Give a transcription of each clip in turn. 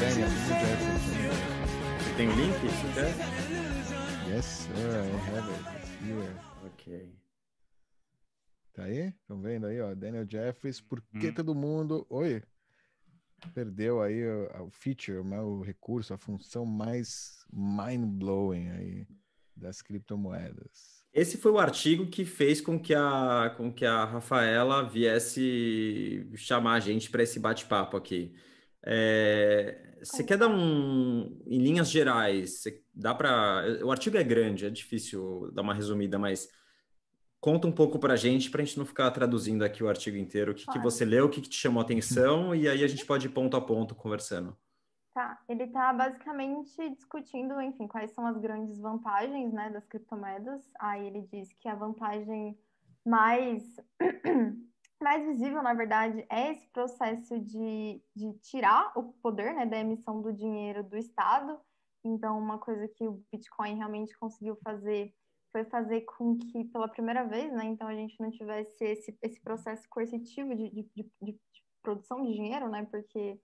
Daniel, Daniel Você tem o link? Você quer? Yes, sir, I have it here. Ok. Tá aí? Estão vendo aí, ó? Daniel Jeffries, por que Hum. todo mundo. Oi! Perdeu aí o, o feature, né, o recurso, a função mais mind-blowing aí das criptomoedas. Esse foi o artigo que fez com que a, com que a Rafaela viesse chamar a gente para esse bate-papo aqui. É, você quer dar um, em linhas gerais, dá para, o artigo é grande, é difícil dar uma resumida, mas conta um pouco para a gente, para a gente não ficar traduzindo aqui o artigo inteiro, o que, que você leu, o que, que te chamou a atenção, e aí a gente pode ir ponto a ponto conversando. Tá, ele está basicamente discutindo, enfim, quais são as grandes vantagens, né, das criptomoedas. Aí ele diz que a vantagem mais, mais visível, na verdade, é esse processo de, de tirar o poder, né, da emissão do dinheiro do Estado. Então, uma coisa que o Bitcoin realmente conseguiu fazer foi fazer com que, pela primeira vez, né, então a gente não tivesse esse, esse processo coercitivo de, de, de, de produção de dinheiro, né, porque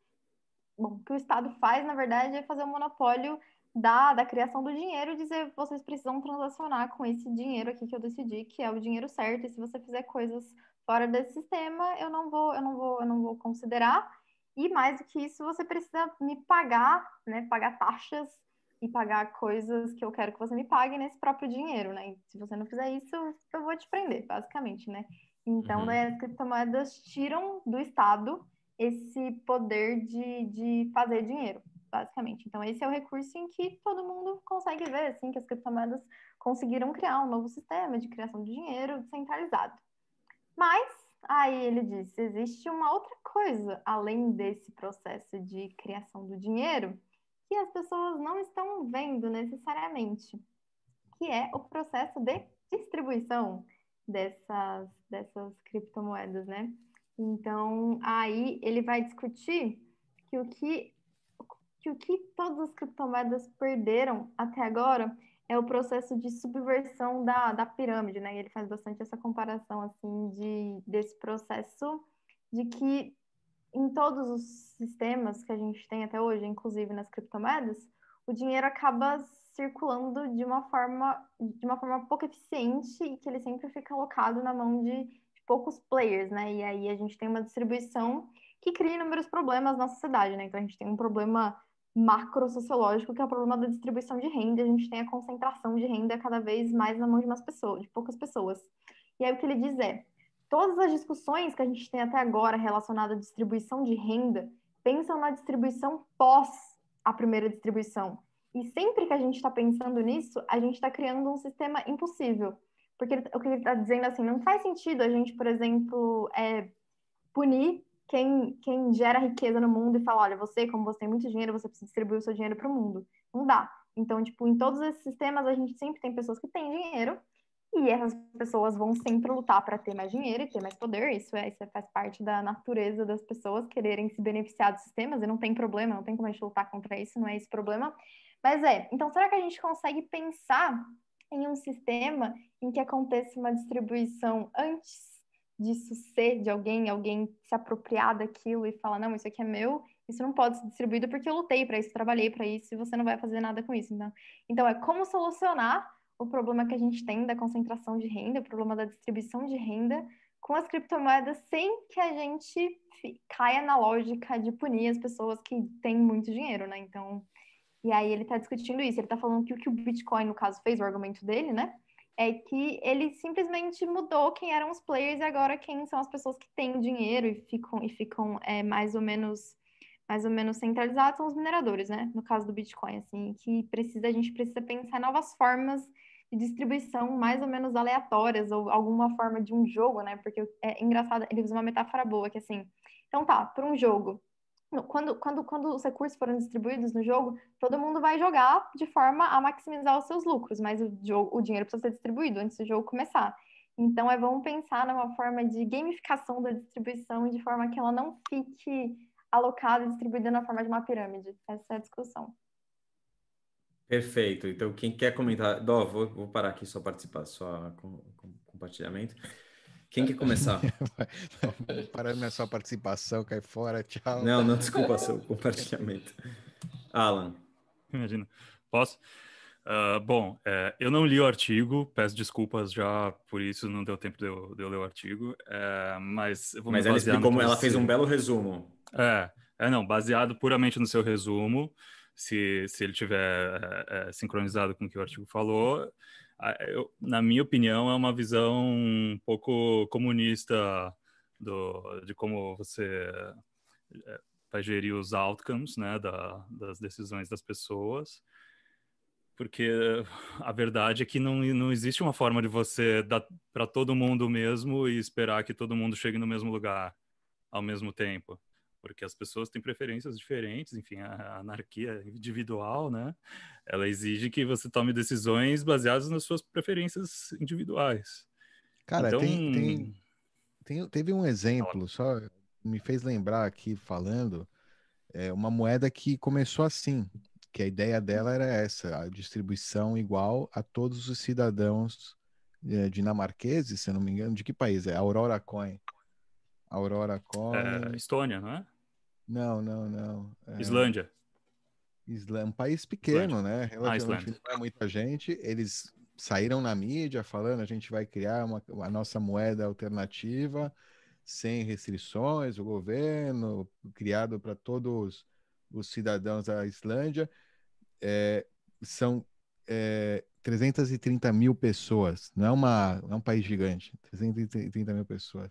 bom, o que o Estado faz, na verdade, é fazer um monopólio da, da criação do dinheiro e dizer vocês precisam transacionar com esse dinheiro aqui que eu decidi, que é o dinheiro certo, e se você fizer coisas fora desse sistema, eu não vou, eu não vou, eu não vou considerar. E mais do que isso, você precisa me pagar, né, pagar taxas e pagar coisas que eu quero que você me pague nesse próprio dinheiro, né? E se você não fizer isso, eu vou te prender, basicamente, né? Então, Uhum. daí as criptomoedas tiram do Estado esse poder de, de fazer dinheiro, basicamente. Então, esse é o recurso em que todo mundo consegue ver, assim, que as criptomoedas conseguiram criar um novo sistema de criação de dinheiro descentralizado. Mas, aí ele diz, existe uma outra coisa além desse processo de criação do dinheiro que as pessoas não estão vendo necessariamente, que é o processo de distribuição dessas, dessas criptomoedas, né? Então, aí ele vai discutir que o que, que o que todas as criptomoedas perderam até agora é o processo de subversão da, da pirâmide, né? E ele faz bastante essa comparação, assim, de, desse processo de que em todos os sistemas que a gente tem até hoje, inclusive nas criptomoedas, o dinheiro acaba circulando de uma forma de uma forma pouco eficiente e que ele sempre fica alocado na mão de, de poucos players, né? E aí a gente tem uma distribuição que cria inúmeros problemas na sociedade, né? Então a gente tem um problema macro sociológico que é o problema da distribuição de renda, a gente tem a concentração de renda cada vez mais na mão de umas pessoas, de poucas pessoas. E aí o que ele diz é todas as discussões que a gente tem até agora relacionadas à distribuição de renda pensam na distribuição pós a primeira distribuição. E sempre que a gente está pensando nisso, a gente está criando um sistema impossível. Porque o que ele está dizendo assim, não faz sentido a gente, por exemplo, é, punir quem, quem gera riqueza no mundo e falar, olha, você, como você tem muito dinheiro, você precisa distribuir o seu dinheiro para o mundo. Não dá. Então, tipo, em todos esses sistemas, a gente sempre tem pessoas que têm dinheiro e essas pessoas vão sempre lutar para ter mais dinheiro e ter mais poder. Isso, é, isso faz parte da natureza das pessoas quererem se beneficiar dos sistemas e não tem problema, não tem como a gente lutar contra isso, não é esse problema. Mas é, então será que a gente consegue pensar em um sistema em que aconteça uma distribuição antes disso ser de alguém, alguém se apropriar daquilo e falar, não, isso aqui é meu, isso não pode ser distribuído porque eu lutei para isso, trabalhei para isso e você não vai fazer nada com isso. Então, então é como solucionar o problema que a gente tem da concentração de renda, o problema da distribuição de renda com as criptomoedas sem que a gente caia na lógica de punir as pessoas que têm muito dinheiro, né? Então, e aí ele está discutindo isso, ele está falando que o que o Bitcoin, no caso, fez, o argumento dele, né? É que ele simplesmente mudou quem eram os players e agora quem são as pessoas que têm dinheiro e ficam, e ficam é, mais ou menos mais ou menos centralizados são os mineradores, né? No caso do Bitcoin, assim, que precisa a gente precisa pensar em novas formas de distribuição mais ou menos aleatórias ou alguma forma de um jogo, né? Porque é engraçado, ele usa uma metáfora boa que assim, então tá, para um jogo, quando, quando, quando os recursos forem distribuídos no jogo, todo mundo vai jogar de forma a maximizar os seus lucros, mas o, jogo, o dinheiro precisa ser distribuído antes do jogo começar. Então, é bom pensar numa forma de gamificação da distribuição de forma que ela não fique alocada e distribuída na forma de uma pirâmide. Essa é a discussão. Perfeito. Então, quem quer comentar, Dó, vou, vou parar aqui só participar, só com, com- compartilhamento. Quem quer começar? Parando na sua participação, cai fora, tchau. Não, não, desculpa, seu compartilhamento. Alan. Imagina. Posso? Uh, bom, é, eu não li o artigo, peço desculpas já por isso, não deu tempo de eu, de eu ler o artigo, é, mas eu vou Mas ela explicou, ela fez um belo resumo. É, é, não, baseado puramente no seu resumo, se, se ele tiver é, sincronizado com o que o artigo falou, eu, na minha opinião, é uma visão um pouco comunista do, de como você é, vai gerir os outcomes né, da, das decisões das pessoas porque a verdade é que não, não existe uma forma de você dar para todo mundo mesmo e esperar que todo mundo chegue no mesmo lugar ao mesmo tempo. Porque as pessoas têm preferências diferentes, enfim, a anarquia individual, né? Ela exige que você tome decisões baseadas nas suas preferências individuais. Cara, então... tem, tem, tem, teve um exemplo, só me fez lembrar aqui falando, é uma moeda que começou assim, que a ideia dela era essa, a distribuição igual a todos os cidadãos é, dinamarqueses, se não me engano, de que país é? Aurora Coin. Aurora Coin. É, Estônia, não é? Não, não, não. É... Islândia. Islândia, um país pequeno, Islândia. né? Ah, Relativamente ah, não é muita gente. Eles saíram na mídia falando a gente vai criar uma, a nossa moeda alternativa sem restrições, o governo criado para todos os cidadãos da Islândia é, são é, 330 mil pessoas. Não é, uma, não é um país gigante. 330 mil pessoas.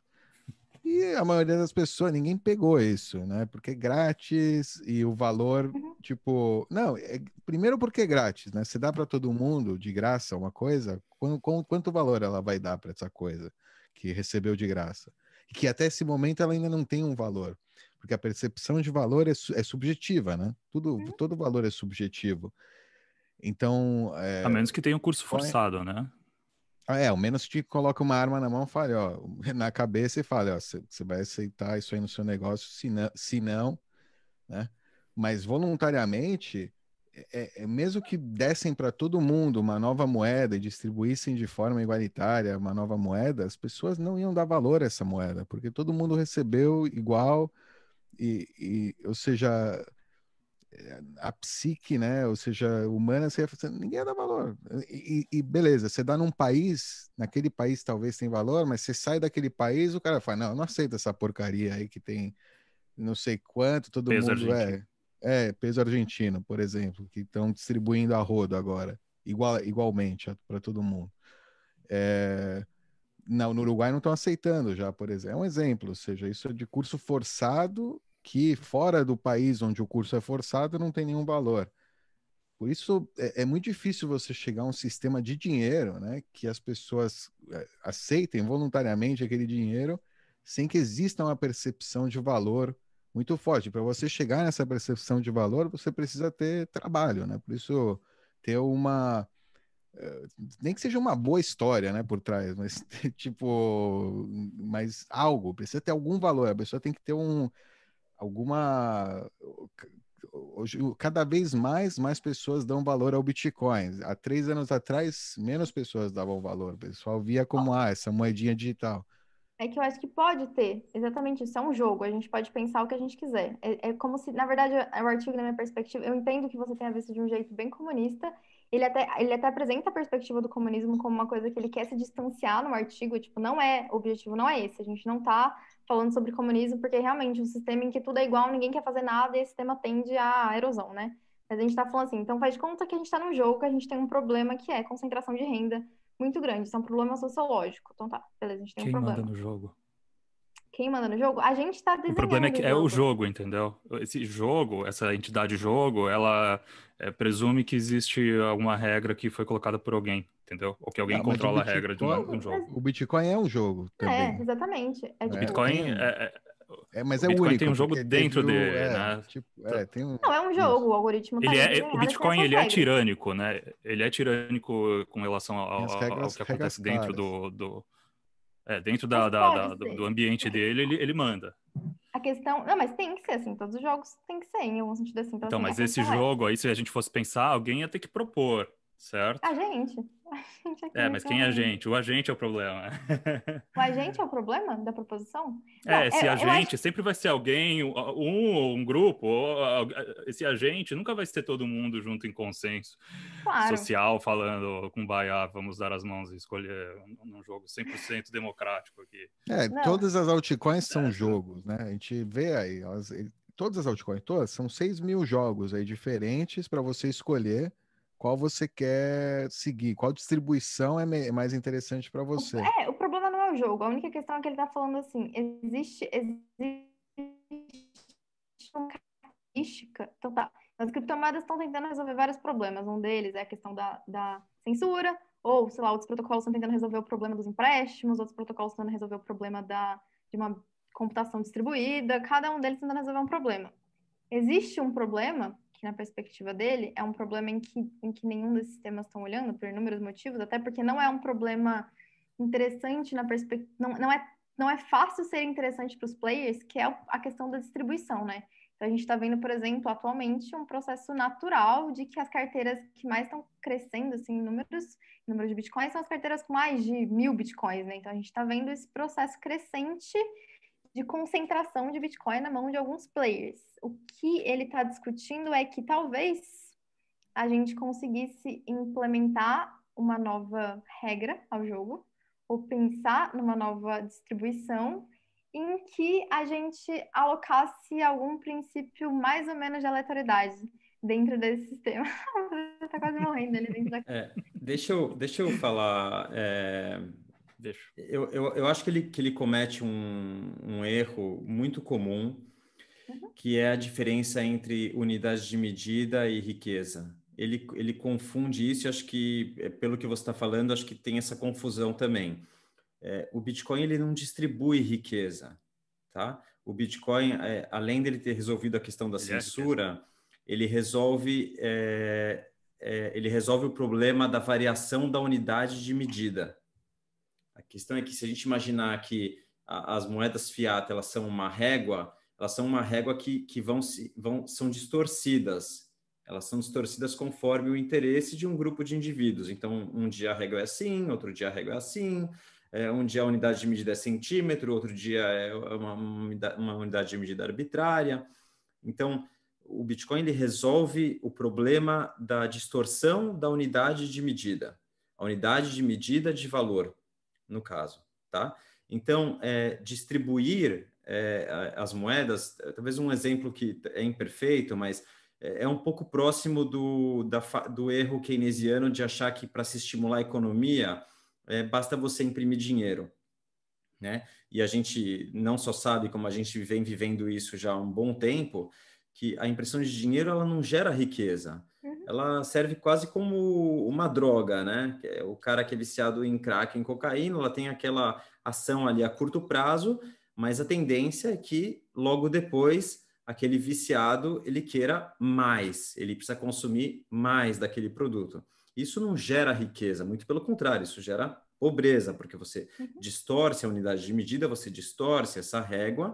E a maioria das pessoas, ninguém pegou isso, né? Porque é grátis e o valor, uhum. tipo. Não, é, primeiro porque é grátis, né? Você dá para todo mundo de graça uma coisa, quanto, quanto valor ela vai dar para essa coisa que recebeu de graça? E que até esse momento ela ainda não tem um valor porque a percepção de valor é, é subjetiva, né? Tudo, uhum. Todo valor é subjetivo. Então. É, a menos que tenha um curso forçado, é, né? É, ao menos te coloca uma arma na mão fale, ó, na cabeça e fale, ó, você vai aceitar isso aí no seu negócio, se não, se não né? Mas voluntariamente, é, é, mesmo que dessem para todo mundo uma nova moeda e distribuíssem de forma igualitária uma nova moeda, as pessoas não iam dar valor a essa moeda, porque todo mundo recebeu igual, e, e, ou seja, a psique, né, ou seja, humana, você ninguém dar valor. E, e, beleza, você dá num país, naquele país talvez tem valor, mas você sai daquele país, o cara fala, não, não aceita essa porcaria aí que tem não sei quanto, todo peso mundo é, argentino. é, é peso argentino, por exemplo, que estão distribuindo a rodo agora, igual, igualmente para todo mundo. É, não, no Uruguai não estão aceitando já, por exemplo. É um exemplo, ou seja, isso é de curso forçado que fora do país onde o curso é forçado não tem nenhum valor. Por isso é, é muito difícil você chegar a um sistema de dinheiro, né, que as pessoas é, aceitem voluntariamente aquele dinheiro sem que exista uma percepção de valor muito forte. Para você chegar nessa percepção de valor, você precisa ter trabalho, né? Por isso ter uma nem que seja uma boa história, né, por trás, mas tipo, mas algo, precisa ter algum valor, a pessoa tem que ter um alguma hoje cada vez mais mais pessoas dão valor ao Bitcoin. Há três anos atrás menos pessoas davam valor, o pessoal via como ah essa moedinha digital. É que eu acho que pode ter, exatamente isso, é um jogo, a gente pode pensar o que a gente quiser. É, é como se, na verdade, o artigo, na minha perspectiva, eu entendo que você tenha visto de um jeito bem comunista, ele até, ele até apresenta a perspectiva do comunismo como uma coisa que ele quer se distanciar no artigo, tipo, não é, o objetivo não é esse, a gente não tá falando sobre comunismo porque realmente um sistema em que tudo é igual, ninguém quer fazer nada e esse sistema tende à erosão, né? Mas a gente tá falando assim, então faz de conta que a gente tá num jogo, que a gente tem um problema que é concentração de renda muito grande, isso é um problema sociológico. Então tá, beleza, a gente tem Quem um problema. Quem manda no jogo? Quem manda no jogo? A gente está desenhando. O problema é que é o jogo, entendeu? Esse jogo, essa entidade jogo, ela é, presume que existe alguma regra que foi colocada por alguém, entendeu? Ou que alguém ah, controla Bitcoin, a regra de um, jogo. O Bitcoin é um jogo é, também. É, exatamente. É, tipo, o Bitcoin é, é, mas é o Bitcoin único, tem um jogo dentro dele, é, né? Tipo, é, tem um... Não, é um jogo, o algoritmo tá ele é, O Bitcoin, ele é tirânico, né? Ele é tirânico com relação ao, ao, ao que acontece dentro do, do, é, dentro da, da, da do, ambiente dele, ele, ele manda. A questão. Não, mas tem que ser assim. Todos os jogos tem que ser, em algum sentido assim. Então, então mas esse jogo aí, se a gente fosse pensar, alguém ia ter que propor. Certo? A gente. A gente é, mas quem é a gente? O agente é o problema. o agente é o problema da proposição? É, esse agente acho... sempre vai ser alguém, um ou um grupo, ou esse agente nunca vai ser todo mundo junto em consenso claro. social, falando com Baia, vamos dar as mãos e escolher um jogo 100% democrático aqui. É, Não. todas as altcoins são é, jogos, né? A gente vê aí, elas, todas as altcoins, todas, são 6 mil jogos aí diferentes para você escolher qual você quer seguir, qual distribuição é mais interessante para você. É, o problema não é o jogo, a única questão é que ele está falando assim, existe, existe uma característica, então tá, as criptomoedas estão tentando resolver vários problemas, um deles é a questão da, da censura, ou, sei lá, outros protocolos estão tentando resolver o problema dos empréstimos, outros protocolos estão tentando resolver o problema da, de uma computação distribuída, cada um deles tentando resolver um problema. Existe um problema que, na perspectiva dele, é um problema em que, em que nenhum desses sistemas estão olhando, por inúmeros motivos, até porque não é um problema interessante na perspectiva. Não, não, é, não é fácil ser interessante para os players, que é a questão da distribuição, né? Então, a gente está vendo, por exemplo, atualmente, um processo natural de que as carteiras que mais estão crescendo, assim, em números, em número de bitcoins, são as carteiras com mais de mil bitcoins, né? Então, a gente está vendo esse processo crescente de concentração de Bitcoin na mão de alguns players. O que ele está discutindo é que talvez a gente conseguisse implementar uma nova regra ao jogo, ou pensar numa nova distribuição em que a gente alocasse algum princípio mais ou menos de aleatoriedade dentro desse sistema. Você tá quase morrendo ali dentro da... É, deixa, eu, deixa eu falar... É Deixa. Eu, eu, eu acho que ele, que ele comete um, um erro muito comum, uhum. que é a diferença entre unidade de medida e riqueza. Ele, ele confunde isso e acho que, é, pelo que você está falando, acho que tem essa confusão também. É, o Bitcoin ele não distribui riqueza, tá? O Bitcoin, é, além dele ter resolvido a questão da ele é censura, é ele resolve é, ele resolve o problema da variação da unidade de medida. A questão é que se a gente imaginar que a, as moedas fiat elas são uma régua, elas são uma régua que, que vão, vão são distorcidas. Elas são distorcidas conforme o interesse de um grupo de indivíduos. Então, um dia a régua é assim, outro dia a régua é assim, é, um dia a unidade de medida é centímetro, outro dia é uma, uma unidade de medida arbitrária. Então, o Bitcoin ele resolve o problema da distorção da unidade de medida, a unidade de medida de valor no caso, tá? Então, é, distribuir é, as moedas, talvez um exemplo que é imperfeito, mas é, é um pouco próximo do, da, do erro keynesiano de achar que para se estimular a economia, é, basta você imprimir dinheiro, né? E a gente não só sabe, como a gente vem vivendo isso já há um bom tempo, que a impressão de dinheiro ela não gera riqueza, ela serve quase como uma droga, né? É o cara que é viciado em crack, em cocaína, ela tem aquela ação ali a curto prazo, mas a tendência é que logo depois aquele viciado ele queira mais, ele precisa consumir mais daquele produto. Isso não gera riqueza, muito pelo contrário, isso gera pobreza, porque você uhum. distorce a unidade de medida, você distorce essa régua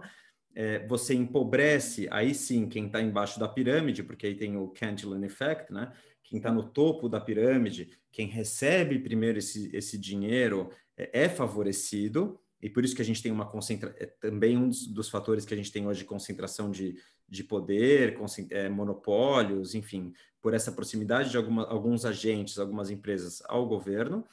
é, você empobrece, aí sim, quem está embaixo da pirâmide, porque aí tem o Cantillon Effect, né? Quem está no topo da pirâmide, quem recebe primeiro esse, esse dinheiro é, é favorecido, e por isso que a gente tem uma concentração, é também um dos, dos, fatores que a gente tem hoje concentração de, de poder, é, monopólios, enfim, por essa proximidade de alguma, alguns agentes, algumas empresas ao governo.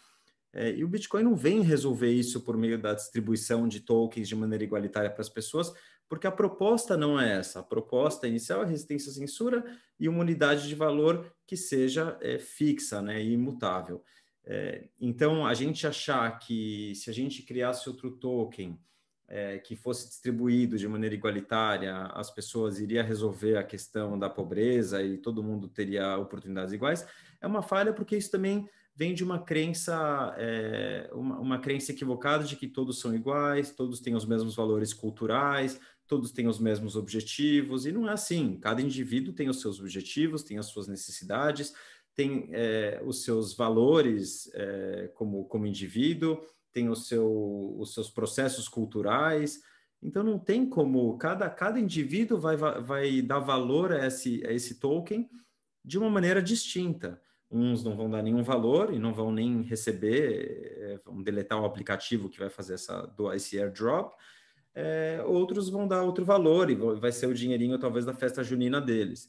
É, e o Bitcoin não vem resolver isso por meio da distribuição de tokens de maneira igualitária para as pessoas, porque a proposta não é essa. A proposta inicial é resistência à censura e uma unidade de valor que seja é, fixa né, e imutável. É, então, a gente achar que se a gente criasse outro token é, que fosse distribuído de maneira igualitária, as pessoas iriam resolver a questão da pobreza e todo mundo teria oportunidades iguais, é uma falha porque isso também vem de uma crença, é, uma, uma, crença equivocada de que todos são iguais, todos têm os mesmos valores culturais, todos têm os mesmos objetivos, e não é assim. Cada indivíduo tem os seus objetivos, tem as suas necessidades, tem é, os seus valores é, como, como indivíduo, tem o seu, os seus processos culturais. Então, não tem como. Cada, cada indivíduo vai, vai dar valor a esse, a esse token de uma maneira distinta. uns não vão dar nenhum valor e não vão nem receber, é, vão deletar o aplicativo que vai fazer essa, esse airdrop, é, outros vão dar outro valor e vai ser o dinheirinho talvez da festa junina deles.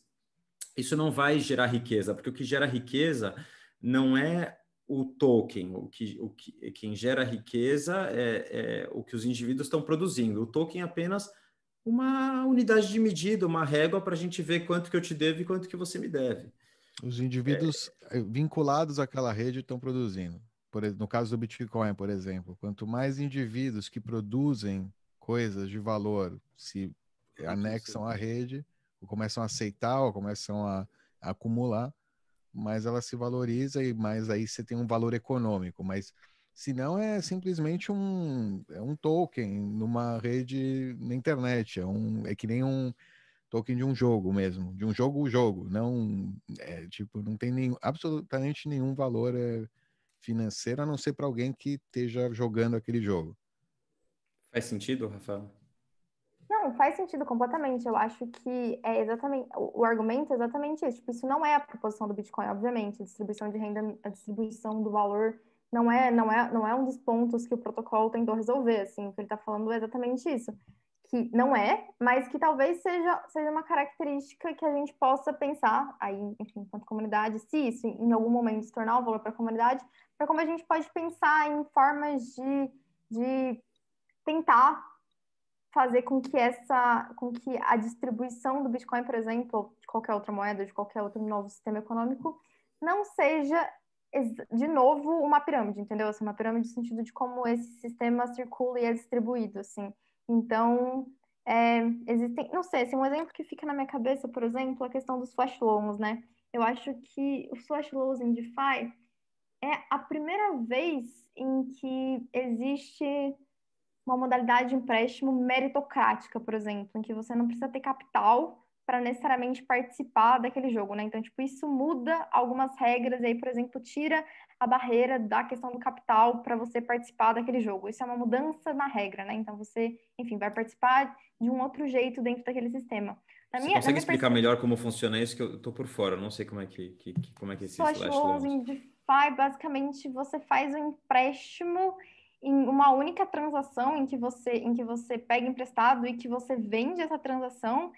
Isso não vai gerar riqueza, porque o que gera riqueza não é o token, o que, o que quem gera riqueza é, é o que os indivíduos estão produzindo. O token é apenas uma unidade de medida, uma régua para a gente ver quanto que eu te devo e quanto que você me deve. Os indivíduos é... vinculados àquela rede estão produzindo. Por, no caso do Bitcoin, por exemplo, quanto mais indivíduos que produzem coisas de valor se anexam à rede, ou começam a aceitar, ou começam a, a acumular, mais ela se valoriza e mais aí você tem um valor econômico. Mas se não é simplesmente um, é um token numa rede na internet, é, um, é que nem um token de um jogo mesmo, de um jogo jogo, não é tipo não tem nenhum, absolutamente nenhum valor é, financeiro a não ser para alguém que esteja jogando aquele jogo. Faz sentido, Rafael? Não, faz sentido completamente. Eu acho que é exatamente o, argumento é exatamente isso. Tipo, isso não é a proposição do Bitcoin, obviamente. A distribuição de renda, a distribuição do valor não é, não é, não é um dos pontos que o protocolo tentou resolver. Assim, o que ele está falando é exatamente isso que não é, mas que talvez seja, seja uma característica que a gente possa pensar, aí, enfim, enquanto comunidade, se isso em algum momento se tornar um valor para a comunidade, para como a gente pode pensar em formas de, de tentar fazer com que essa, com que a distribuição do Bitcoin, por exemplo, de qualquer outra moeda, de qualquer outro novo sistema econômico, não seja de novo uma pirâmide, entendeu? Assim, uma pirâmide no sentido de como esse sistema circula e é distribuído, assim. Então, é, existem, não sei, assim, um exemplo que fica na minha cabeça, por exemplo, a questão dos flash loans, né? Eu acho que os flash loans em DeFi é a primeira vez em que existe uma modalidade de empréstimo meritocrática, por exemplo, em que você não precisa ter capital para necessariamente participar daquele jogo, né? Então, tipo, isso muda algumas regras, e aí, por exemplo, tira a barreira da questão do capital para você participar daquele jogo. Isso é uma mudança na regra, né? Então, você, enfim, vai participar de um outro jeito dentro daquele sistema. Na você minha, consegue explicar melhor como funciona isso? Que eu tô por fora, eu não sei como é que, que, como é que esse slash loans. basicamente, você faz um empréstimo em uma única transação em que você em que você pega emprestado e que você vende essa transação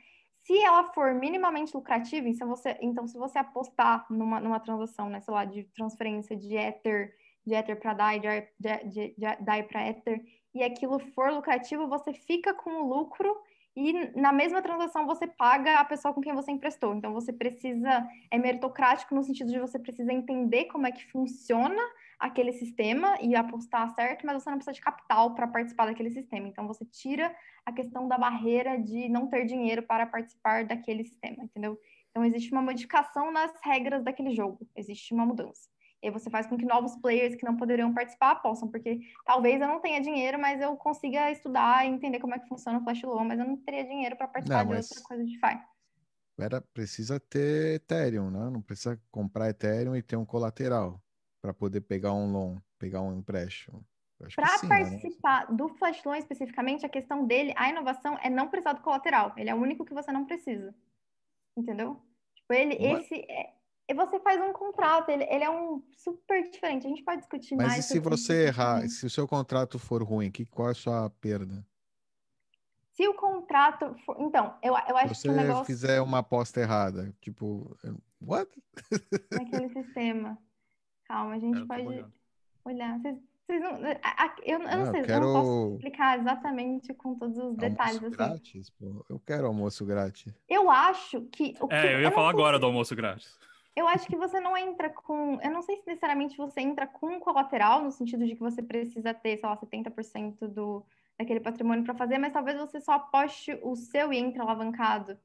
se ela for minimamente lucrativa, então, você, então se você apostar numa, numa transação, né, sei lá, de transferência de Ether, de Ether para DAI, de, de, de, de DAI para Ether, e aquilo for lucrativo, você fica com o lucro e na mesma transação você paga a pessoa com quem você emprestou. Então você precisa, é meritocrático no sentido de você precisa entender como é que funciona aquele sistema e apostar certo, mas você não precisa de capital para participar daquele sistema. Então você tira a questão da barreira de não ter dinheiro para participar daquele sistema, entendeu? Então existe uma modificação nas regras daquele jogo, existe uma mudança. E aí você faz com que novos players que não poderiam participar possam, porque talvez eu não tenha dinheiro, mas eu consiga estudar e entender como é que funciona o Flash Loan, mas eu não teria dinheiro para participar não, de outra coisa de DeFi. Era, precisa ter Ethereum, né? Não precisa comprar Ethereum e ter um colateral para poder pegar um loan, pegar um empréstimo. Para né? participar né? do Flash Loan especificamente, a questão dele, a inovação é não precisar do colateral. Ele é o único que você não precisa. Entendeu? Tipo, ele, esse é, você faz um contrato, ele, ele é um super diferente. A gente pode discutir Mas mais. Mas e se você errar, se o seu contrato for ruim, que, qual é a sua perda? Se o contrato for... Então, eu, eu acho se que o negócio... fizer uma aposta errada, tipo, what? Naquele sistema. Calma, a gente é, pode olhar. Vocês, vocês não, eu, eu não, não sei, quero... não posso explicar exatamente com todos os detalhes. Almoço assim. grátis, pô. Eu quero almoço grátis. Eu acho que. O é, que, eu ia eu falar agora do almoço grátis. Eu acho que você não entra com. Eu não sei se necessariamente você entra com colateral, no sentido de que você precisa ter, sei lá, 70% do, daquele patrimônio para fazer, mas talvez você só aposte o seu e entre alavancado.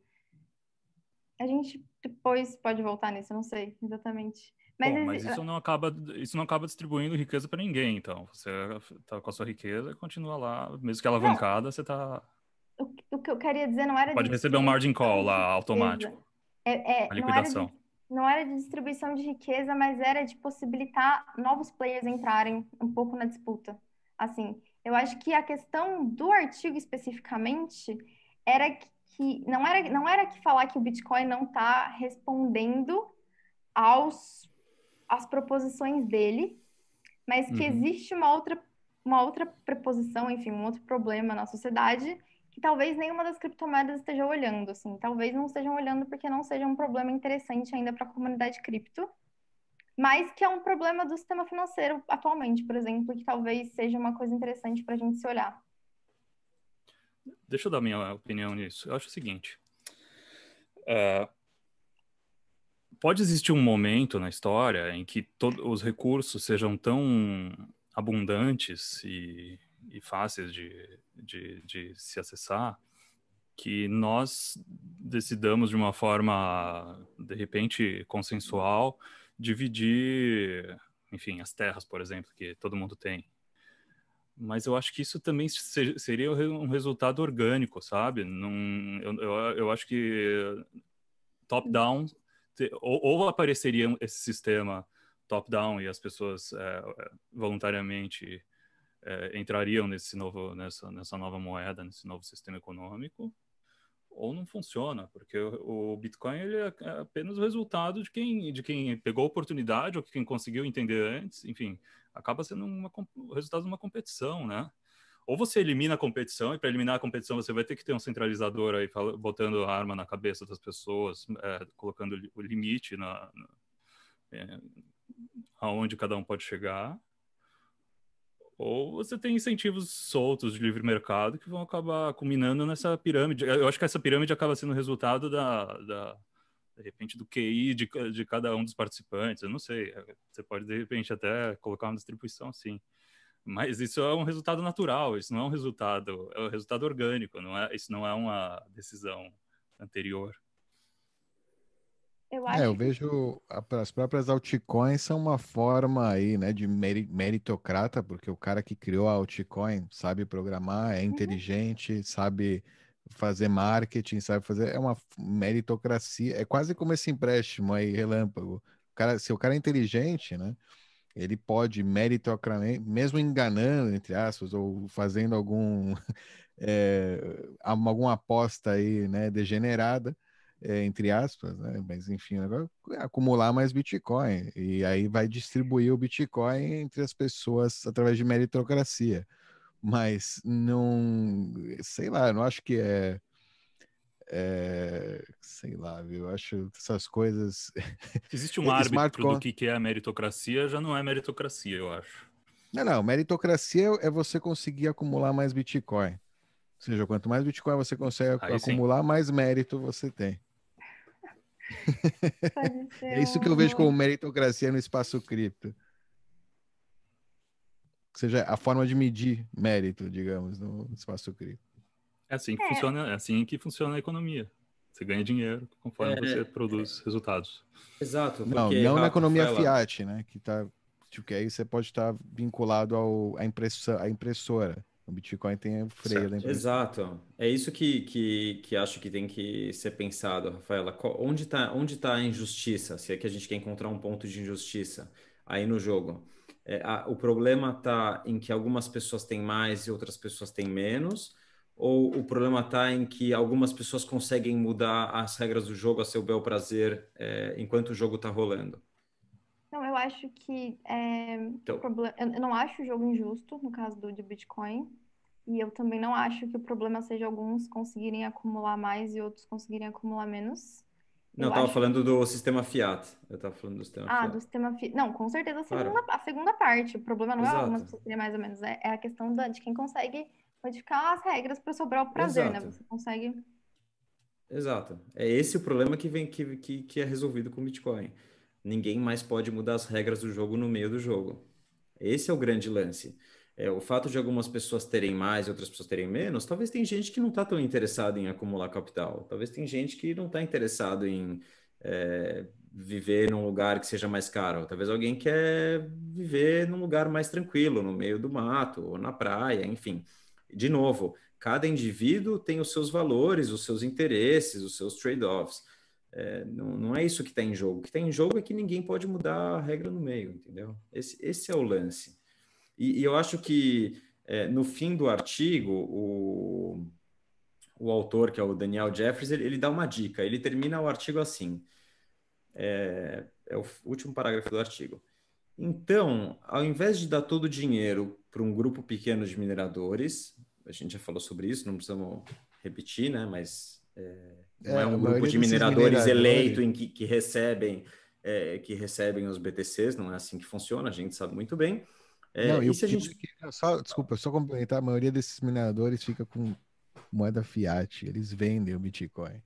A gente depois pode voltar nisso, eu não sei exatamente. Mas, Bom, mas isso não acaba isso não acaba distribuindo riqueza para ninguém, então. Você tá com a sua riqueza e continua lá, mesmo que alavancada, você tá o, o, que eu queria dizer não era Pode de... receber um margin call lá automático. É, é, a liquidação. Não era, de, não era de distribuição de riqueza, mas era de possibilitar novos players entrarem um pouco na disputa. Assim, eu acho que a questão do artigo especificamente era que não era, não era que falar que o Bitcoin não está respondendo aos as proposições dele, mas que Uhum. existe uma outra, uma outra preposição, enfim, um outro problema na sociedade que talvez nenhuma das criptomoedas esteja olhando, assim. Talvez não estejam olhando porque não seja um problema interessante ainda para a comunidade cripto, mas que é um problema do sistema financeiro atualmente, por exemplo, que talvez seja uma coisa interessante para a gente se olhar. Deixa eu dar minha opinião nisso. Eu acho o seguinte: é, pode existir um momento na história em que todos os recursos sejam tão abundantes e, e fáceis de, de, de se acessar que nós decidamos de uma forma, de repente, consensual, dividir, enfim, as terras, por exemplo, que todo mundo tem. Mas eu acho que isso também se- seria um resultado orgânico, sabe? Num, eu, eu, eu acho que top-down, te- ou, ou apareceria esse sistema top-down e as pessoas é, voluntariamente é, entrariam nesse novo, nessa, nessa nova moeda, nesse novo sistema econômico, ou não funciona, porque o, Bitcoin ele é é apenas o resultado de quem, de quem pegou a oportunidade ou quem conseguiu entender antes, enfim, acaba sendo uma, o resultado de uma competição, né? Ou você elimina a competição, e para eliminar a competição você vai ter que ter um centralizador aí botando a arma na cabeça das pessoas, é, colocando o limite na, na- é, aonde cada um pode chegar. Ou você tem incentivos soltos de livre mercado que vão acabar culminando nessa pirâmide. Eu acho que essa pirâmide acaba sendo resultado da, da de repente, do QI de, de cada um dos participantes. Eu não sei. Você pode, de repente, até colocar uma distribuição assim. Mas isso é um resultado natural, isso não é um resultado, é um resultado orgânico, não é, isso não é uma decisão anterior. Eu acho É, eu que vejo a- as próprias altcoins são uma forma aí, né, de meri- meritocrata, porque o cara que criou a altcoin sabe programar, é inteligente, sabe fazer marketing, sabe fazer, é uma meritocracia, é quase como esse empréstimo aí, relâmpago. O cara, se o cara é inteligente, né, ele pode meritocradamente, mesmo enganando, entre aspas, ou fazendo algum, é, alguma aposta aí, né, degenerada, é, entre aspas, né? Mas enfim, agora é acumular mais Bitcoin e aí vai distribuir o Bitcoin entre as pessoas através de meritocracia. Mas não, sei lá, não acho que é, é, sei lá, viu? Eu acho essas coisas. Se existe um E- árbitro smart do que que é a meritocracia, já não é meritocracia, eu acho. Não, não, meritocracia é você conseguir acumular mais Bitcoin. Ou seja, quanto mais Bitcoin você consegue Aí sim. acumular, mais mérito você tem. É isso que eu vejo como meritocracia no espaço cripto. Ou seja, a forma de medir mérito, digamos, no espaço cripto. É assim que É. funciona, é assim que funciona a economia. Você ganha dinheiro conforme É, você produz resultados. Exato, Não, porque, não na economia fiat, né? Que tá, tipo, que aí você pode estar vinculado ao, à, impressa, à impressora. O Bitcoin tem o freio Certo. da impressora. Exato. É isso que, que, que acho que tem que ser pensado, Rafaela. Qual- Onde está onde tá a injustiça? Se é que a gente quer encontrar um ponto de injustiça aí no jogo. É, a- o problema está em que algumas pessoas têm mais e outras pessoas têm menos? Ou o problema está em que algumas pessoas conseguem mudar as regras do jogo a seu bel prazer, é, enquanto o jogo está rolando? Não, eu acho que é, Então, o proble- eu não acho o jogo injusto no caso do de Bitcoin. E eu também não acho que o problema seja alguns conseguirem acumular mais e outros conseguirem acumular menos. não, eu estava acho falando do sistema Fiat. Eu estava falando do sistema Ah, Fiat. do sistema. fi- Não, com certeza a segunda, a segunda parte. O problema não é Exato. algumas pessoas mais ou menos, é, é a questão da, de quem consegue modificar as regras para sobrar o prazer, né? Exato. Você consegue. Exato. É esse o problema que vem que, que, que é resolvido com o Bitcoin. Ninguém mais pode mudar as regras do jogo no meio do jogo. Esse é o grande lance. É, o fato de algumas pessoas terem mais e outras pessoas terem menos, talvez tem gente que não está tão interessado em acumular capital. Talvez tem gente que não está interessado em é, viver num lugar que seja mais caro. Talvez alguém quer viver num lugar mais tranquilo, no meio do mato, ou na praia, enfim. De novo, cada indivíduo tem os seus valores, os seus interesses, os seus trade-offs. É, não, não é isso que está em jogo. O que está em jogo é que ninguém pode mudar a regra no meio, entendeu? Esse, esse é o lance. E, e eu acho que é, no fim do artigo, o, o autor, que é o Daniel Jeffries, ele, ele dá uma dica. Ele termina o artigo assim: é, é o último parágrafo do artigo. Então, ao invés de dar todo o dinheiro para um grupo pequeno de mineradores, a gente já falou sobre isso, não precisamos repetir, né? Mas é, não é, é um grupo de mineradores, eleito em que, que recebem é, que recebem os BTCs, não é assim que funciona, a gente sabe muito bem. É, não, e, e se a gente... só, desculpa, só complementar, a maioria desses mineradores fica com moeda fiat, eles vendem o Bitcoin.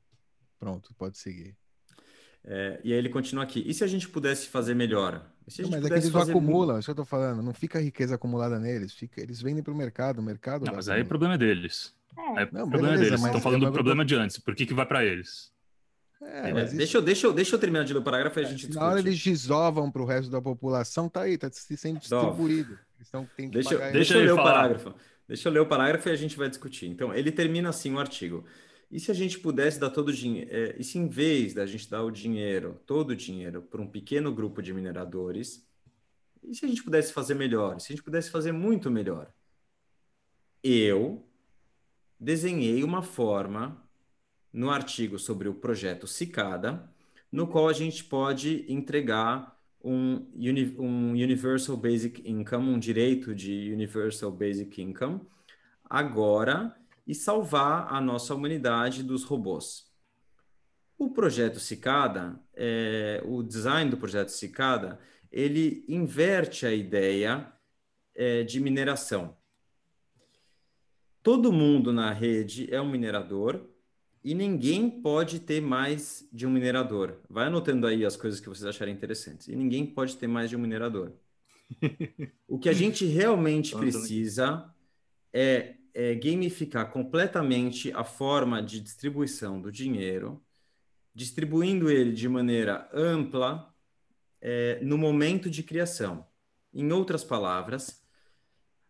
Pronto, pode seguir. É, e aí ele continua aqui. E se a gente pudesse fazer melhor? Não, mas é que eles fazer... acumulam, é isso que eu tô falando. Não fica riqueza acumulada neles, fica, eles vendem para o mercado, o mercado. Não, mas aí o problema é deles. É. Aí, não, o problema é deles. Estão falando do problema de antes. Por que, que vai para eles? É, é, isso... deixa, eu, deixa, eu, deixa eu terminar de ler o parágrafo e a é, gente discute. Na hora eles desovam para o resto da população, tá aí, tá sendo distribuído. Então, tem que deixa, deixa, deixa eu ler falar. o parágrafo. Deixa eu ler o parágrafo e a gente vai discutir. Então, ele termina assim o artigo. E se a gente pudesse dar todo o dinheiro, é, e se em vez da gente dar o dinheiro, todo o dinheiro, para um pequeno grupo de mineradores, e se a gente pudesse fazer melhor? Se a gente pudesse fazer muito melhor? Eu desenhei uma forma no artigo sobre o projeto Cicada, no qual a gente pode entregar um, uni um Universal Basic Income, um direito de Universal Basic Income, agora e salvar a nossa humanidade dos robôs. O projeto Cicada, é, o design do projeto Cicada, ele inverte a ideia é, de mineração. Todo mundo na rede é um minerador e ninguém pode ter mais de um minerador. Vai anotando aí as coisas que vocês acharem interessantes. E ninguém pode ter mais de um minerador. o que a gente realmente precisa é é, gamificar completamente a forma de distribuição do dinheiro, distribuindo ele de maneira ampla é, no momento de criação. Em outras palavras,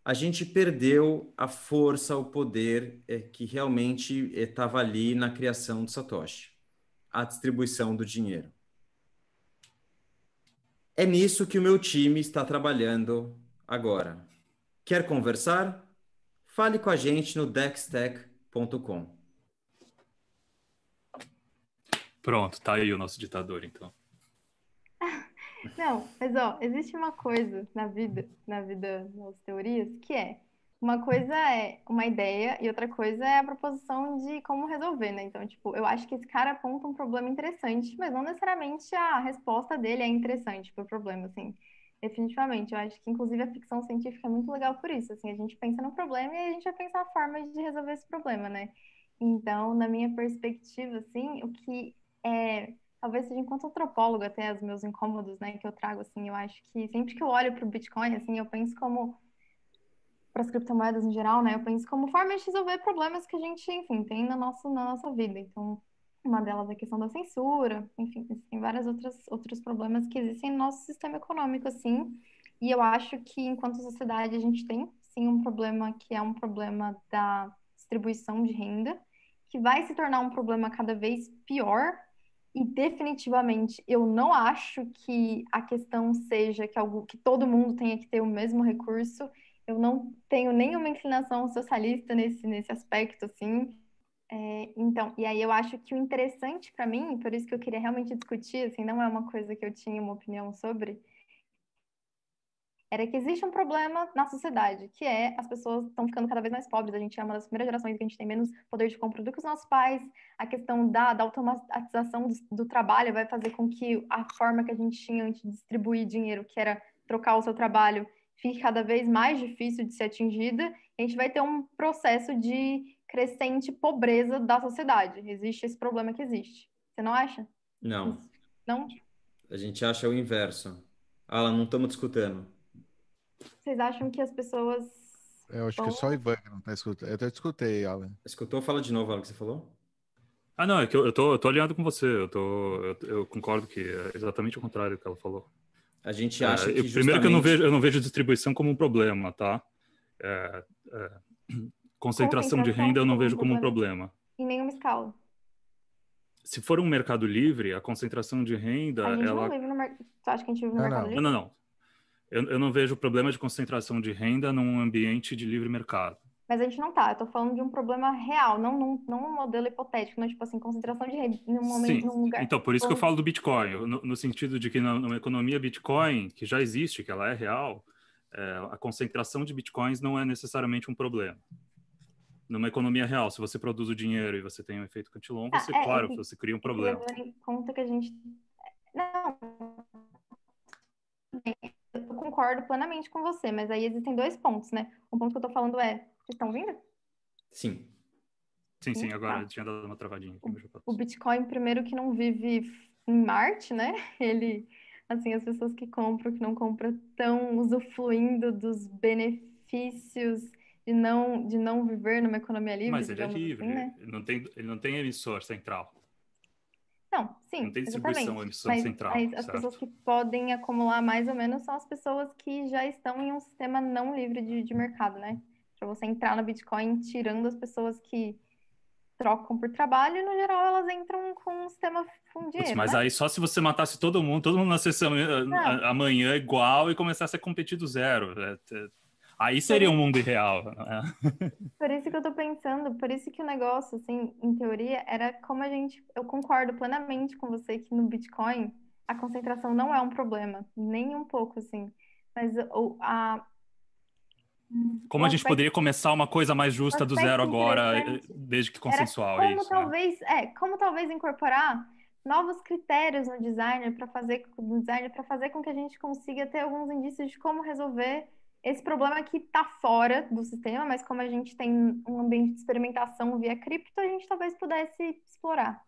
a gente perdeu a força, o poder é, que realmente estava é, ali na criação do Satoshi, a distribuição do dinheiro. É nisso que o meu time está trabalhando agora. Quer conversar? Fale com a gente no dextech.com. Pronto, tá aí o nosso ditador, então. Não, mas ó, existe uma coisa na vida, na vida nas teorias, que é uma coisa é uma ideia e outra coisa é a proposição de como resolver, né? Então, tipo, eu acho que esse cara aponta um problema interessante, mas não necessariamente a resposta dele é interessante para o problema, assim. Definitivamente, eu acho que inclusive a ficção científica é muito legal por isso, assim, a gente pensa no problema e a gente vai pensar a forma de resolver esse problema, né? Então, na minha perspectiva, assim, o que é, talvez seja enquanto antropólogo até os meus incômodos, né, que eu trago, assim, eu acho que sempre que eu olho para o Bitcoin, assim, eu penso como para as criptomoedas em geral, né, eu penso como forma de resolver problemas que a gente, enfim, tem na nossa, na nossa vida. Então, uma delas é a questão da censura, enfim, tem vários outros, outros problemas que existem no nosso sistema econômico, assim. E eu acho que, enquanto sociedade, a gente tem, sim, um problema que é um problema da distribuição de renda, que vai se tornar um problema cada vez pior. E definitivamente eu não acho que a questão seja que, algo, que todo mundo tenha que ter o mesmo recurso. Eu não tenho nenhuma inclinação socialista nesse, nesse aspecto, assim. É, então, e aí eu acho que o interessante para mim, por isso que eu queria realmente discutir, assim, não é uma coisa que eu tinha uma opinião sobre, era que existe um problema na sociedade, que é as pessoas estão ficando cada vez mais pobres. A gente é uma das primeiras gerações que a gente tem menos poder de compra do que os nossos pais. A questão da, da automatização do, do, trabalho vai fazer com que a forma que a gente tinha antes de distribuir dinheiro, que era trocar o seu trabalho, fique cada vez mais difícil de ser atingida. A gente vai ter um processo de crescente pobreza da sociedade. Existe esse problema que existe. Você não acha? Não. Não? A gente acha o inverso. Alan, não estamos discutindo. Vocês acham que as pessoas. Eu acho vão... que só o Ivan não está escutando. Eu até escutei, Alan. Escutou? Fala de novo, Alan, o que você falou. Ah, não, é que eu, eu, tô, eu tô alinhado com você. Eu, tô, eu, eu, concordo que é exatamente o contrário do que ela falou. A gente acha é, que. Justamente... Primeiro que eu não, vejo, eu não vejo distribuição como um problema, tá? É, é concentração de renda eu não vejo como um problema. Em nenhuma escala. Se for um mercado livre, a concentração de renda. A gente ela... não vive no mercado. Você acha que a gente vive no não, mercado não. livre? Não, não, não. Eu, eu não vejo problema de concentração de renda num ambiente de livre mercado. Mas a gente não tá. Eu tô falando de um problema real, não num, não um modelo hipotético, não tipo assim, concentração de rede num momento, Sim. num lugar. Então, por isso que eu falo do Bitcoin, no, no sentido de que na, numa economia Bitcoin, que já existe, que ela é real, é, a concentração de Bitcoins não é necessariamente um problema. Numa economia real, se você produz o dinheiro e você tem um efeito cantilon, Ah, você, é, claro, é, você cria um problema. Levando em conta que a gente. Não. Eu concordo plenamente com você, mas aí existem dois pontos, né? Um ponto que eu tô falando é. Vocês estão ouvindo? Sim. Sim, sim, Tá. agora tinha dado uma travadinha aqui. passou. O Bitcoin, primeiro, que não vive em Marte, né? Ele. Assim, as pessoas que compram, que não compram, estão usufruindo dos benefícios de não, de não viver numa economia livre, Mas ele é digamos livre, assim, né? ele, não tem, ele não tem emissor central. Não, sim, Não tem distribuição, emissão Mas, central, mas as pessoas que podem acumular mais ou menos são as pessoas que já estão em um sistema não livre de, de mercado, né? Para você entrar no Bitcoin, tirando as pessoas que trocam por trabalho, no geral elas entram com um sistema com Putz, mas né? aí só se você matasse todo mundo, todo mundo nascesse amanhã, a- amanhã igual e começasse a competir do zero. É, é, aí seria um mundo irreal. né? Por isso que eu tô pensando, por isso que o negócio, assim, em teoria, era como a gente. Eu concordo plenamente com você que no Bitcoin a concentração não é um problema, nem um pouco, assim. Mas o, a. Como o a gente aspecto- poderia começar uma coisa mais justa do zero agora, eh, desde que consensual, é como isso, né? talvez, é, como talvez incorporar novos critérios no designer para fazer no designer para fazer com que a gente consiga ter alguns indícios de como resolver esse problema que está fora do sistema, mas como a gente tem um ambiente de experimentação via cripto, a gente talvez pudesse explorar.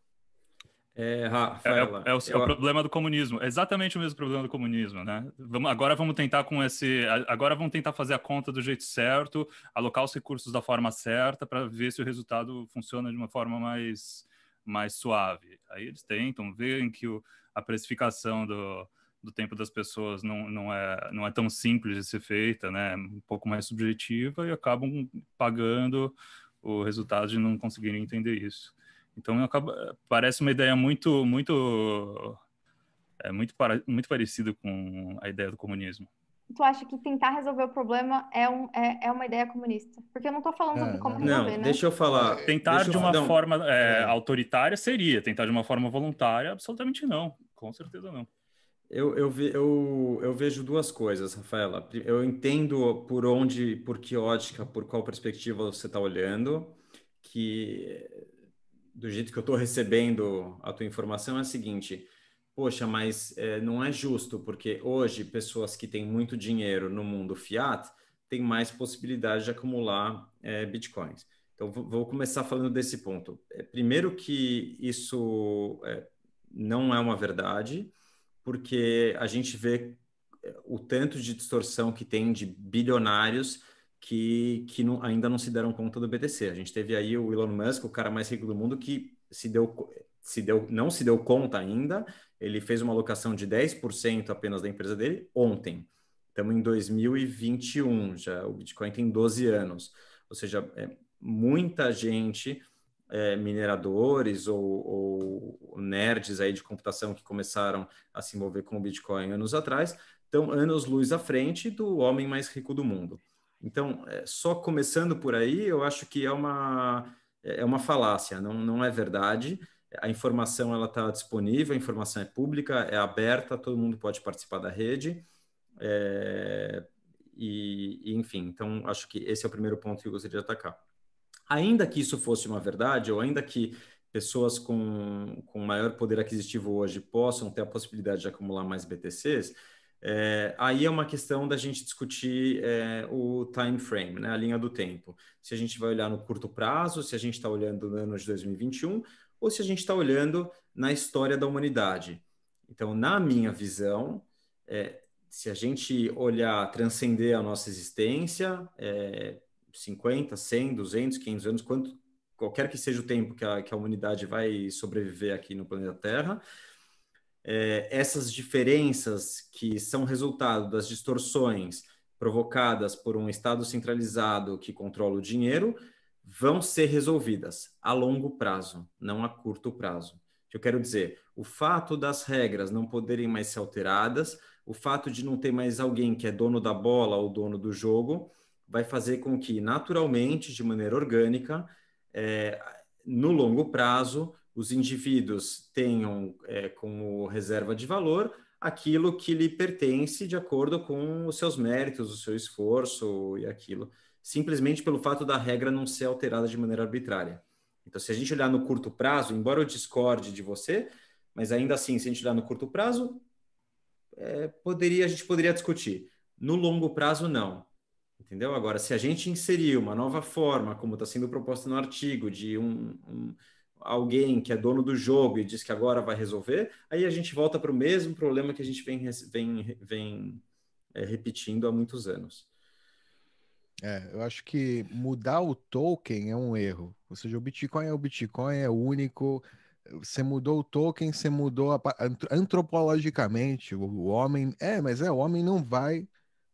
É, É, é, Rafaela, é o, é o eu- problema do comunismo, é exatamente o mesmo problema do comunismo, né? Vamos, agora vamos tentar com esse, a- agora vamos tentar fazer a conta do jeito certo, alocar os recursos da forma certa para ver se o resultado funciona de uma forma mais, mais suave. Aí eles tentam, veem que o, a precificação do, do tempo das pessoas não, não, é, não é tão simples de ser feita, né? Um pouco mais subjetiva e acabam pagando o resultado de não conseguirem entender isso. Então acaba, parece uma ideia muito muito é muito para, muito parecida com a ideia do comunismo. Tu acha que tentar resolver o problema é, um, é, é uma ideia comunista? Porque eu não estou falando Não, de como não. resolver, Não, né? deixa eu falar. Tentar deixa de uma forma é, é. autoritária seria, tentar de uma forma voluntária, absolutamente não, com certeza não. Eu, eu, ve- eu, eu vejo duas coisas, Rafaela. Eu entendo por onde, por que ótica, por qual perspectiva você está olhando, que do jeito que eu estou recebendo a tua informação é a seguinte: poxa, mas eh, não é justo, porque hoje pessoas que têm muito dinheiro no mundo fiat têm mais possibilidade de acumular eh, bitcoins. Então, vou- começar falando desse ponto. Eh, Primeiro que isso eh, não é uma verdade porque a gente vê eh, o tanto de distorção que tem de bilionários que, que não- ainda não se deram conta do BTC. A gente teve aí o Elon Musk, o cara mais rico do mundo, que se deu, se deu, não se deu conta ainda. Ele fez uma alocação de 10% apenas da empresa dele ontem. Estamos em 2021, já o Bitcoin tem 12 anos. Ou seja, é, muita gente é, mineradores ou, ou nerds aí de computação que começaram a se envolver com o Bitcoin anos atrás, estão anos luz à frente do homem mais rico do mundo. Então, é, só começando por aí, eu acho que é uma, é uma falácia, não, não é verdade. A informação ela está disponível, a informação é pública, é aberta, todo mundo pode participar da rede. É, e, e, enfim, então acho que esse é o primeiro ponto que eu gostaria de atacar ainda que isso fosse uma verdade, ou ainda que pessoas com, com maior poder aquisitivo hoje possam ter a possibilidade de acumular mais BTCs, é, aí é uma questão da gente discutir é, o time frame, né, a linha do tempo. Se a gente vai olhar no curto prazo, se a gente está olhando no ano de 2021, ou se a gente está olhando na história da humanidade. Então, na minha visão, é, se a gente olhar, transcender a nossa existência, é, 50, 100, 200, 500 anos, quanto, qualquer que seja o tempo que a, que a humanidade vai sobreviver aqui no planeta Terra, é, essas diferenças que são resultado das distorções provocadas por um Estado centralizado que controla o dinheiro vão ser resolvidas a longo prazo, não a curto prazo. Que eu quero dizer, o fato das regras não poderem mais ser alteradas, o fato de não ter mais alguém que é dono da bola ou dono do jogo, vai fazer com que, naturalmente, de maneira orgânica, é, no longo prazo, os indivíduos tenham é, como reserva de valor aquilo que lhe pertence de acordo com os seus méritos, o seu esforço e aquilo, simplesmente pelo fato da regra não ser alterada de maneira arbitrária. Então, se a gente olhar no curto prazo, embora eu discorde de você, mas ainda assim, se a gente olhar no curto prazo, é, poderia, a gente poderia discutir. No longo prazo, não. Entendeu? Agora, se a gente inserir uma nova forma, como está sendo proposto no artigo, de um, um, alguém que é dono do jogo e diz que agora vai resolver, aí a gente volta para o mesmo problema que a gente vem, vem, vem é, repetindo há muitos anos. É, eu acho que mudar o token é um erro. Ou seja, o Bitcoin é o Bitcoin, é único. Você mudou o token, você mudou a, antropologicamente. O, o homem. É, mas é, o homem não vai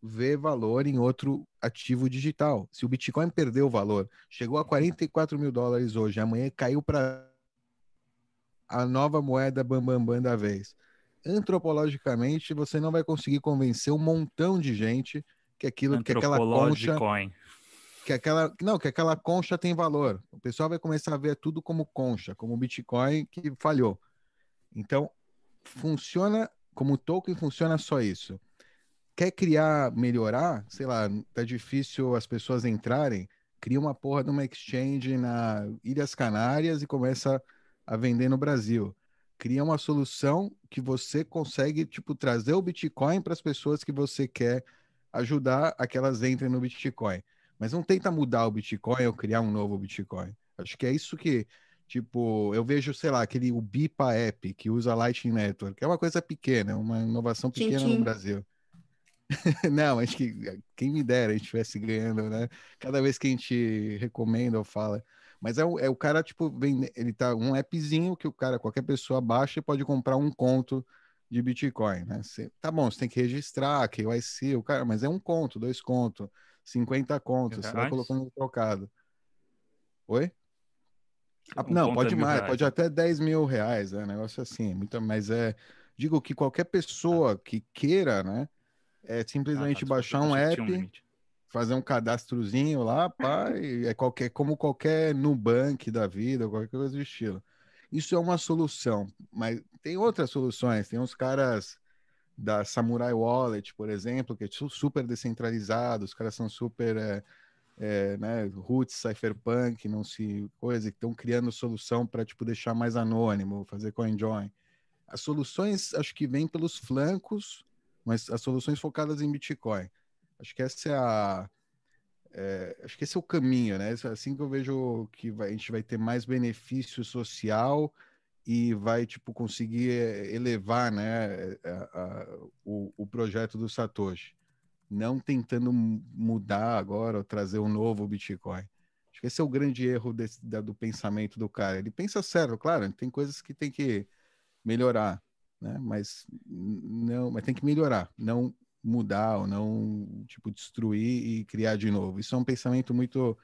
ver valor em outro ativo digital. Se o Bitcoin perdeu o valor, chegou a 44 mil dólares hoje, amanhã caiu para a nova moeda bambambam bam, bam da vez. Antropologicamente, você não vai conseguir convencer um montão de gente que aquilo que aquela concha que aquela não que aquela concha tem valor. O pessoal vai começar a ver tudo como concha como Bitcoin que falhou. Então funciona como token funciona só isso quer criar melhorar sei lá tá difícil as pessoas entrarem cria uma porra de uma exchange na Ilhas Canárias e começa a vender no Brasil cria uma solução que você consegue tipo trazer o Bitcoin para as pessoas que você quer ajudar a que elas entrem no Bitcoin. Mas não tenta mudar o Bitcoin ou criar um novo Bitcoin. Acho que é isso que, tipo, eu vejo, sei lá, aquele o BIPA App que usa Lightning Network, que é uma coisa pequena, uma inovação pequena tchim, tchim. no Brasil. não, acho que quem me dera a gente estivesse ganhando, né? Cada vez que a gente recomenda ou fala. Mas é o, é o cara, tipo, vem, ele tá um appzinho que o cara, qualquer pessoa baixa e pode comprar um conto de Bitcoin, né? Cê, tá bom, você tem que registrar, KYC, o cara, mas é um conto, dois contos, 50 contos, você vai colocando trocado. Oi? Ah, um não, pode mais, pode até 10 mil reais, é um negócio assim, muito, mas é, digo que qualquer pessoa que queira, né, é simplesmente ah, tá, baixar um app, um fazer um cadastrozinho lá, pá, e é qualquer, como qualquer Nubank da vida, qualquer coisa do estilo. Isso é uma solução, mas tem outras soluções. Tem uns caras da Samurai Wallet, por exemplo, que são super descentralizados, os caras são super é, é, né, roots, cypherpunk, não se coisa, estão criando solução para tipo deixar mais anônimo, fazer CoinJoin. As soluções acho que vêm pelos flancos, mas as soluções focadas em Bitcoin. Acho que essa é a é, acho que esse é o caminho, né? É assim que eu vejo que vai, a gente vai ter mais benefício social e vai tipo conseguir é, elevar, né, a, a, o, o projeto do Satoshi, não tentando mudar agora ou trazer um novo Bitcoin. Acho que esse é o grande erro desse, da, do pensamento do cara. Ele pensa certo, claro, tem coisas que tem que melhorar, né? Mas não, mas tem que melhorar, não mudar ou não, tipo, destruir e criar de novo. Isso é um pensamento muito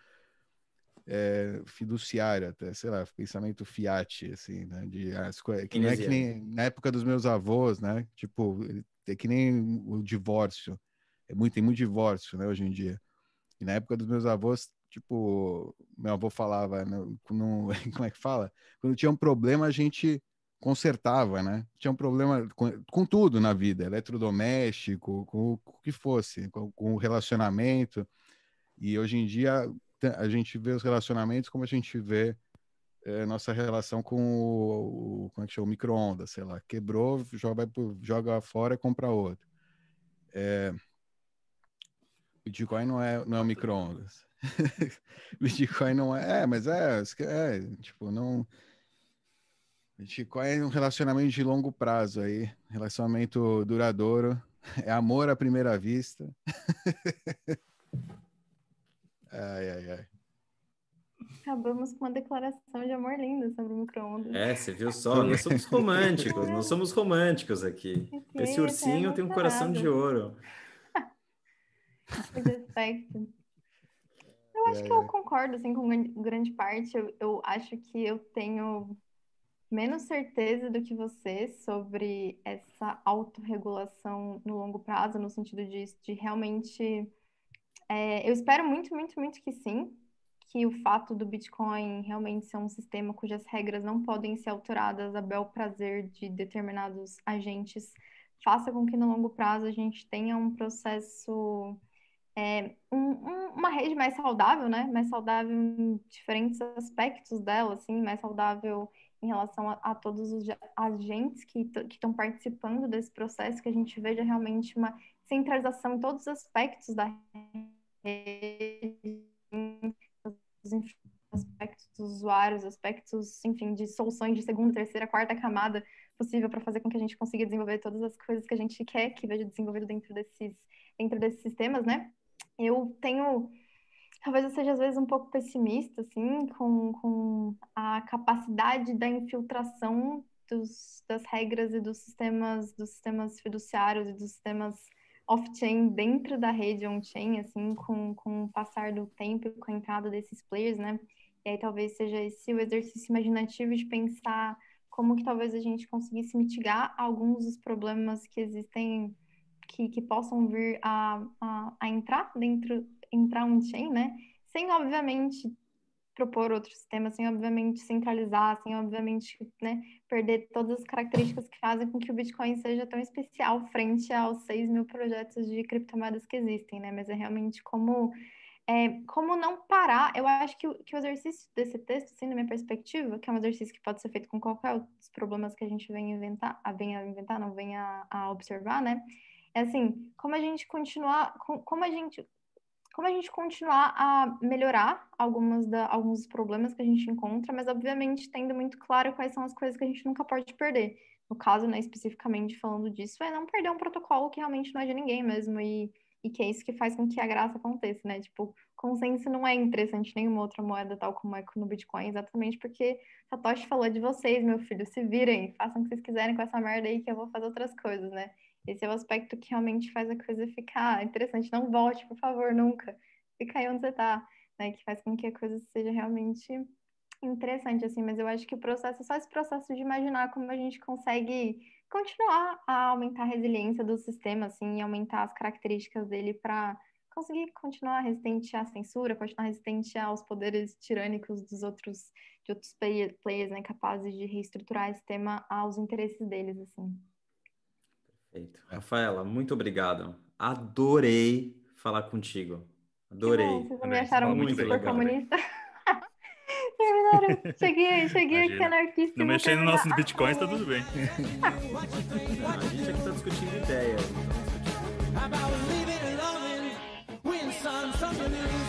é, fiduciário até, sei lá, pensamento fiat, assim, né? De, as que não é que nem na época dos meus avós, né? Tipo, é que nem o divórcio. É muito, tem muito divórcio, né, hoje em dia. E na época dos meus avós, tipo, meu avô falava, no, no, como é que fala? Quando tinha um problema, a gente consertava, né? Tinha um problema com, com tudo na vida, eletrodoméstico, com, com o que fosse, com, com, o relacionamento. E hoje em dia a gente vê os relacionamentos como a gente vê é, nossa relação com o, o como é que chama? micro-ondas, sei lá, quebrou, joga, joga fora compra outro. É, Bitcoin não é, não é micro-ondas. Bitcoin não é, é, mas é, é, tipo, não Bitcoin é um relacionamento de longo prazo aí, relacionamento duradouro, é amor à primeira vista. ai, ai, ai. Acabamos com uma declaração de amor linda sobre o micro-ondas. É, você viu só? Nós somos românticos, nós somos românticos aqui. Esse ursinho tem um coração de ouro. Respeito. Eu acho que eu concordo assim, com grande parte. Eu, eu acho que eu tenho menos certeza do que você sobre essa autorregulação no longo prazo, no sentido de, de realmente É, eu espero muito, muito, muito que sim, que o fato do Bitcoin realmente ser um sistema cujas regras não podem ser alteradas a bel prazer de determinados agentes faça com que no longo prazo a gente tenha um processo, é, um, um, uma rede mais saudável, né? Mais saudável em diferentes aspectos dela, assim, mais saudável em relação a, a todos os agentes que estão participando desse processo, que a gente veja realmente uma centralização em todos os aspectos da rede, aspectos dos usuários, aspectos, enfim, de soluções de segunda, terceira, quarta camada possível para fazer com que a gente consiga desenvolver todas as coisas que a gente quer que veja desenvolvido dentro desses, dentro desses sistemas, né? Eu tenho, talvez eu seja às vezes um pouco pessimista, assim, com, com a capacidade da infiltração dos, das regras e dos sistemas, dos sistemas fiduciários e dos sistemas off-chain dentro da rede on-chain, assim, com, com o passar do tempo e com a entrada desses players, né? E aí talvez seja esse o exercício imaginativo de pensar como que talvez a gente conseguisse mitigar alguns dos problemas que existem, que, que possam vir a, a, a entrar dentro, entrar on-chain, né? Sem, obviamente, propor outros sistemas, sem, obviamente, centralizar, sem, obviamente, né, perder todas as características que fazem com que o Bitcoin seja tão especial frente aos 6 mil projetos de criptomoedas que existem, né? Mas é realmente como é, como não parar, eu acho que que o exercício desse texto, assim, na minha perspectiva, que é um exercício que pode ser feito com qualquer dos problemas que a gente vem inventar, a, vem a inventar, não vem a, a observar, né? É assim, como a gente continuar, com, como a gente como a gente continuar a melhorar algumas da, alguns problemas que a gente encontra, mas obviamente tendo muito claro quais são as coisas que a gente nunca pode perder. No caso, né, especificamente falando disso, é não perder um protocolo que realmente não é de ninguém mesmo e e que é isso que faz com que a graça aconteça, né? Tipo, consenso não é interessante nenhuma outra moeda tal como é no Bitcoin, exatamente porque Satoshi falou de vocês, meu filho, se virem, façam o que vocês quiserem com essa merda aí que eu vou fazer outras coisas, né? Esse é o aspecto que realmente faz a coisa ficar interessante. Não volte, por favor, nunca. Fica aí onde você tá, né? Que faz com que a coisa seja realmente interessante, assim. Mas eu acho que o processo, é só esse processo de imaginar como a gente consegue continuar a aumentar a resiliência do sistema, assim, e aumentar as características dele para conseguir continuar resistente à censura, continuar resistente aos poderes tirânicos dos outros de outros players, né, capazes de reestruturar esse tema aos interesses deles, assim. Perfeito. Rafaela, muito obrigado. Adorei falar contigo. Adorei. Bom, vocês me acharam muito super comunista. Terminaram. Cheguei, cheguei aqui anarquista. Não mexendo no nosso Bitcoin, tá tudo bem. a gente aqui tá discutindo ideia. About leaving alone when some something